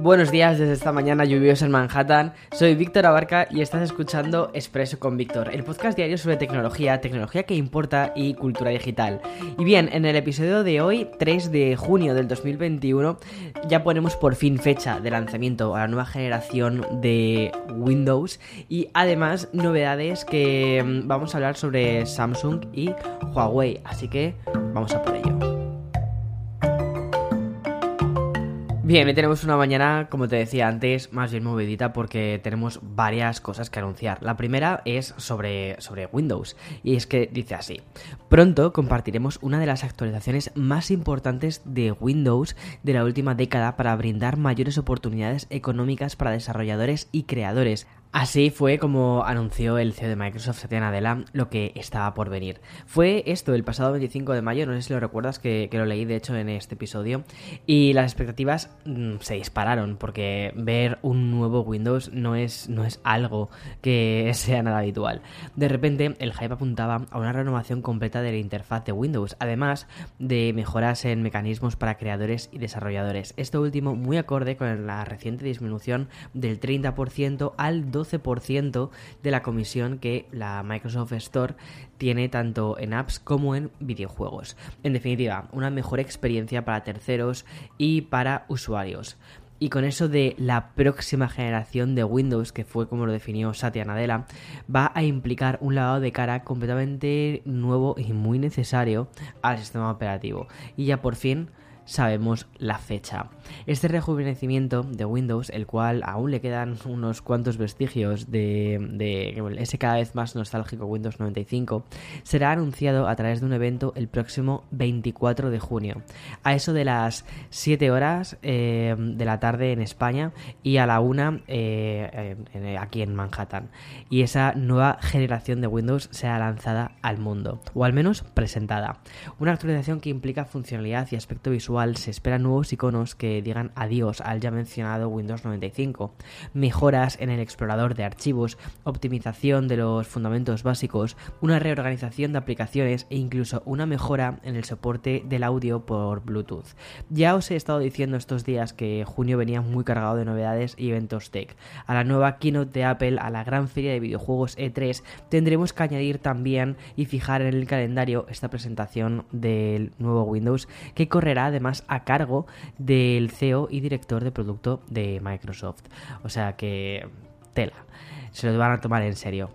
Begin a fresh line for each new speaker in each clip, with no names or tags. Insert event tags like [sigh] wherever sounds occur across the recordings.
Buenos días desde esta mañana lluviosa en Manhattan. Soy Víctor Abarca y estás escuchando Expreso con Víctor, el podcast diario sobre tecnología, tecnología que importa y cultura digital. Y bien, en el episodio de hoy, 3 de junio del 2021, ya ponemos por fin fecha de lanzamiento a la nueva generación de Windows y además novedades que mm, vamos a hablar sobre Samsung y Huawei. Así que vamos a por ello. Bien, hoy tenemos una mañana, como te decía antes, más bien movidita porque tenemos varias cosas que anunciar. La primera es sobre, sobre Windows y es que dice así. Pronto compartiremos una de las actualizaciones más importantes de Windows de la última década para brindar mayores oportunidades económicas para desarrolladores y creadores. Así fue como anunció el CEO de Microsoft, Satya Nadella, lo que estaba por venir. Fue esto el pasado 25 de mayo, no sé si lo recuerdas, que, lo leí de hecho en este episodio, y las expectativas mm, se dispararon, porque ver un nuevo Windows no es, no es algo que [laughs] sea nada habitual. De repente, el hype apuntaba a una renovación completa de la interfaz de Windows, además de mejoras en mecanismos para creadores y desarrolladores. Esto último muy acorde con la reciente disminución del 30% al 12% de la comisión que la Microsoft Store tiene tanto en apps como en videojuegos. En definitiva, una mejor experiencia para terceros y para usuarios. Y con eso de la próxima generación de Windows, que fue como lo definió Satya Nadella, va a implicar un lavado de cara completamente nuevo y muy necesario al sistema operativo. Y ya por fin sabemos la fecha. Este rejuvenecimiento de Windows, el cual aún le quedan unos cuantos vestigios de, ese cada vez más nostálgico Windows 95, será anunciado a través de un evento el próximo 24 de junio, a eso de las 7 horas eh, de la tarde en España y a la 1 eh, aquí en Manhattan. Y esa nueva generación de Windows será lanzada al mundo, o al menos presentada. Una actualización que implica funcionalidad y aspecto visual se esperan nuevos iconos que digan adiós al ya mencionado Windows 95, mejoras en el explorador de archivos, optimización de los fundamentos básicos, una reorganización de aplicaciones e incluso una mejora en el soporte del audio por Bluetooth. Ya os he estado diciendo estos días que junio venía muy cargado de novedades y eventos tech. A la nueva keynote de Apple, a la gran feria de videojuegos E3, tendremos que añadir también y fijar en el calendario esta presentación del nuevo Windows que correrá de más a cargo del CEO y director de producto de Microsoft. O sea que tela, se lo van a tomar en serio.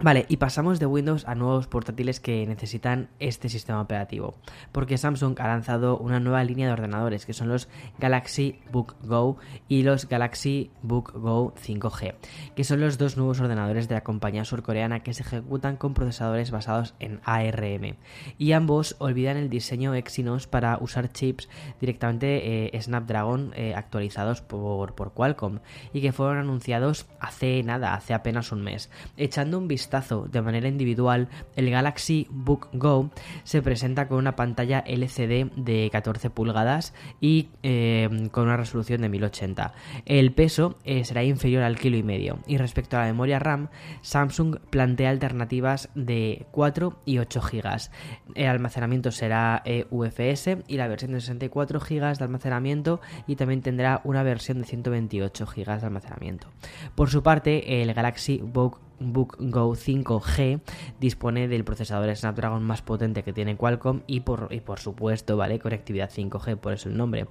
Vale, y pasamos de Windows a nuevos portátiles que necesitan este sistema operativo, porque Samsung ha lanzado una nueva línea de ordenadores que son los Galaxy Book Go y los Galaxy Book Go 5G, que son los dos nuevos ordenadores de la compañía surcoreana que se ejecutan con procesadores basados en ARM, y ambos olvidan el diseño Exynos para usar chips directamente eh, Snapdragon eh, actualizados por, por Qualcomm y que fueron anunciados hace nada, hace apenas un mes, echando un vistazo de manera individual, el Galaxy Book Go se presenta con una pantalla LCD de 14 pulgadas y eh, con una resolución de 1080. El peso eh, será inferior al kilo y medio. Y respecto a la memoria RAM, Samsung plantea alternativas de 4 y 8 GB. El almacenamiento será eh, UFS y la versión de 64 GB de almacenamiento y también tendrá una versión de 128 GB de almacenamiento. Por su parte, el Galaxy Book Book Go 5G dispone del procesador Snapdragon más potente que tiene Qualcomm y por, y por supuesto, ¿vale? Conectividad 5G, por eso el nombre.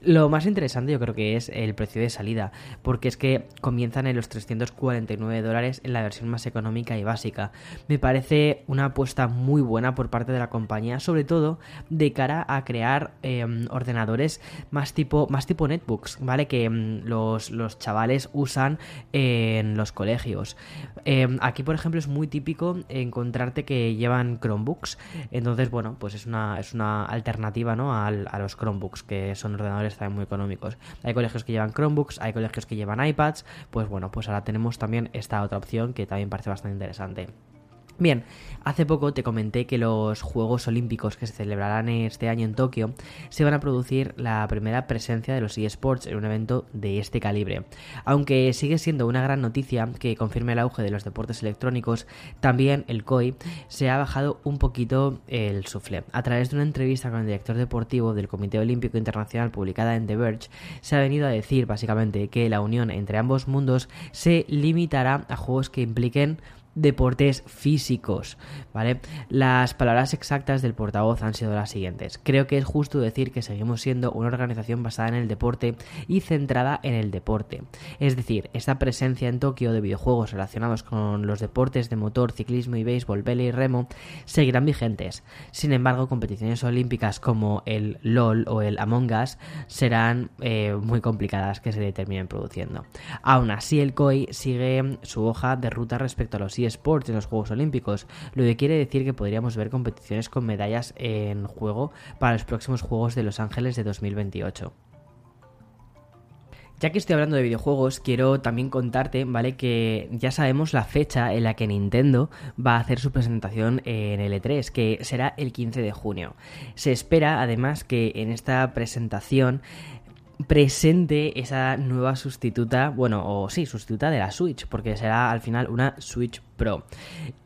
Lo más interesante yo creo que es el precio de salida, porque es que comienzan en los 349 dólares en la versión más económica y básica. Me parece una apuesta muy buena por parte de la compañía, sobre todo de cara a crear em, ordenadores más tipo, más tipo netbooks, ¿vale? Que em, los, los chavales usan en los colegios. Em, aquí, por ejemplo, es muy típico encontrarte que llevan Chromebooks. Entonces, bueno, pues es una, es una alternativa ¿no? a, a los Chromebooks, que son ordenadores también muy económicos. Hay colegios que llevan Chromebooks, hay colegios que llevan iPads. Pues bueno, pues ahora tenemos también esta otra opción que también parece bastante interesante. Bien, hace poco te comenté que los Juegos Olímpicos que se celebrarán este año en Tokio se van a producir la primera presencia de los eSports en un evento de este calibre. Aunque sigue siendo una gran noticia que confirme el auge de los deportes electrónicos, también el COI se ha bajado un poquito el sufle. A través de una entrevista con el director deportivo del Comité Olímpico Internacional publicada en The Verge, se ha venido a decir básicamente que la unión entre ambos mundos se limitará a juegos que impliquen deportes físicos, ¿vale? Las palabras exactas del portavoz han sido las siguientes. Creo que es justo decir que seguimos siendo una organización basada en el deporte y centrada en el deporte. Es decir, esta presencia en Tokio de videojuegos relacionados con los deportes de motor, ciclismo y béisbol, vela y remo seguirán vigentes. Sin embargo, competiciones olímpicas como el LOL o el Among Us serán eh, muy complicadas que se terminen produciendo. Aún así, el COI sigue su hoja de ruta respecto a los eSports en los Juegos Olímpicos, lo que quiere decir que podríamos ver competiciones con medallas en juego para los próximos Juegos de Los Ángeles de 2028. Ya que estoy hablando de videojuegos, quiero también contarte, ¿vale? Que ya sabemos la fecha en la que Nintendo va a hacer su presentación en el E3, que será el 15 de junio. Se espera, además, que en esta presentación presente esa nueva sustituta, bueno, o sí, sustituta de la Switch, porque será al final una Switch Pro.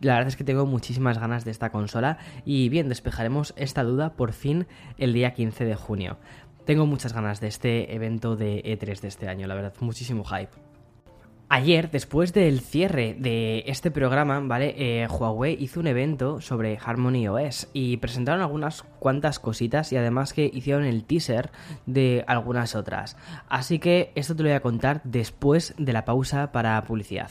La verdad es que tengo muchísimas ganas de esta consola y bien, despejaremos esta duda por fin el día 15 de junio. Tengo muchas ganas de este evento de E3 de este año, la verdad, muchísimo hype. Ayer, después del cierre de este programa, ¿vale? Eh, Huawei hizo un evento sobre Harmony OS y presentaron algunas cuantas cositas y además que hicieron el teaser de algunas otras. Así que esto te lo voy a contar después de la pausa para publicidad.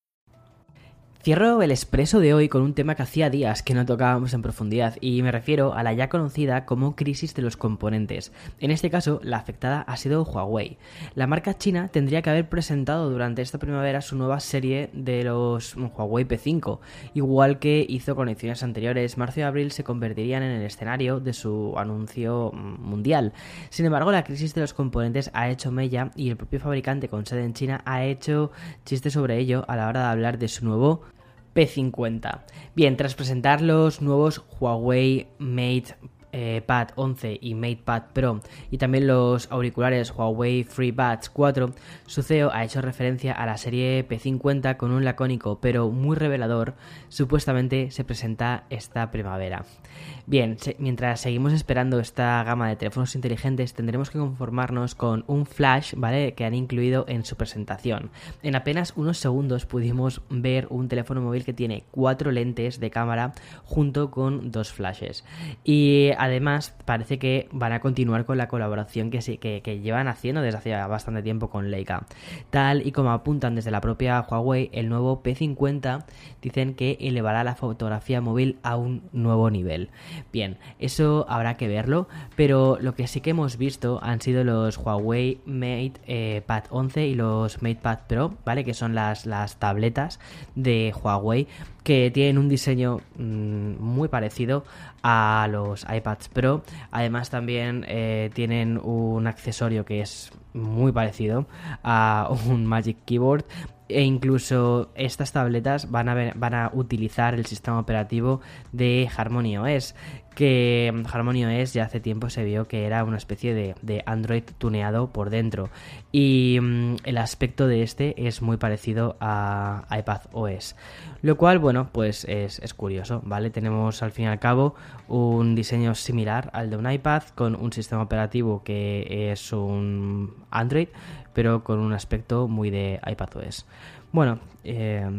Cierro el expreso de hoy con un tema que hacía días que no tocábamos en profundidad y me refiero a la ya conocida como crisis de los componentes. En este caso, la afectada ha sido Huawei. La marca china tendría que haber presentado durante esta primavera su nueva serie de los Huawei P5, igual que hizo con ediciones anteriores. Marzo y abril se convertirían en el escenario de su anuncio mundial. Sin embargo, la crisis de los componentes ha hecho mella y el propio fabricante con sede en China ha hecho chistes sobre ello a la hora de hablar de su nuevo P50. Bien, tras presentar los nuevos Huawei Mate eh, Pad 11 y MatePad Pro y también los auriculares Huawei FreeBuds 4, su CEO ha hecho referencia a la serie P50 con un lacónico pero muy revelador, supuestamente se presenta esta primavera. Bien, mientras seguimos esperando esta gama de teléfonos inteligentes, tendremos que conformarnos con un flash, ¿vale? Que han incluido en su presentación. En apenas unos segundos pudimos ver un teléfono móvil que tiene cuatro lentes de cámara junto con dos flashes. Y además parece que van a continuar con la colaboración que, llevan haciendo desde hace bastante tiempo con Leica. Tal y como apuntan desde la propia Huawei, el nuevo P50 dicen que elevará la fotografía móvil a un nuevo nivel. Bien, eso habrá que verlo, pero lo que sí que hemos visto han sido los Huawei Mate eh, Pad 11 y los MatePad Pro, ¿vale? Que son las, tabletas de Huawei que tienen un diseño mm, muy parecido a los Pro. Además también eh, tienen un accesorio que es muy parecido a un Magic Keyboard e incluso estas tabletas van a, van a utilizar el sistema operativo de Harmony OS que Harmony OS ya hace tiempo se vio que era una especie de, Android tuneado por dentro. Y mm, el aspecto de este es muy parecido a iPad OS lo cual bueno pues es, es, curioso vale tenemos al fin y al cabo un diseño similar al de un iPad con un sistema operativo que es un Android pero con un aspecto muy de iPad OS bueno eh,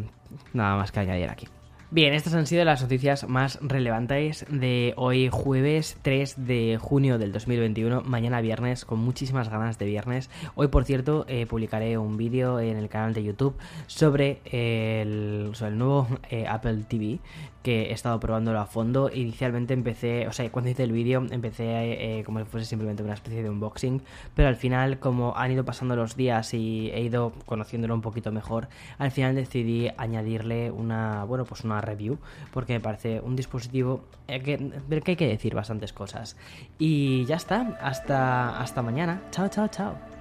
nada más que añadir aquí Bien, estas han sido las noticias más relevantes de hoy jueves 3 de junio del 2021, mañana viernes, con muchísimas ganas de viernes. Hoy, por cierto, eh, publicaré un vídeo en el canal de YouTube sobre el, el nuevo eh, Apple TV que he estado probándolo a fondo. Inicialmente empecé, o sea, cuando hice el vídeo empecé eh, como si fuese simplemente una especie de unboxing, pero al final como han ido pasando los días y he ido conociéndolo un poquito mejor, al final decidí añadirle una, bueno, pues una review, porque me parece un dispositivo eh, que, que hay que decir bastantes cosas. Y ya está, hasta, hasta mañana. Chao, chao, chao.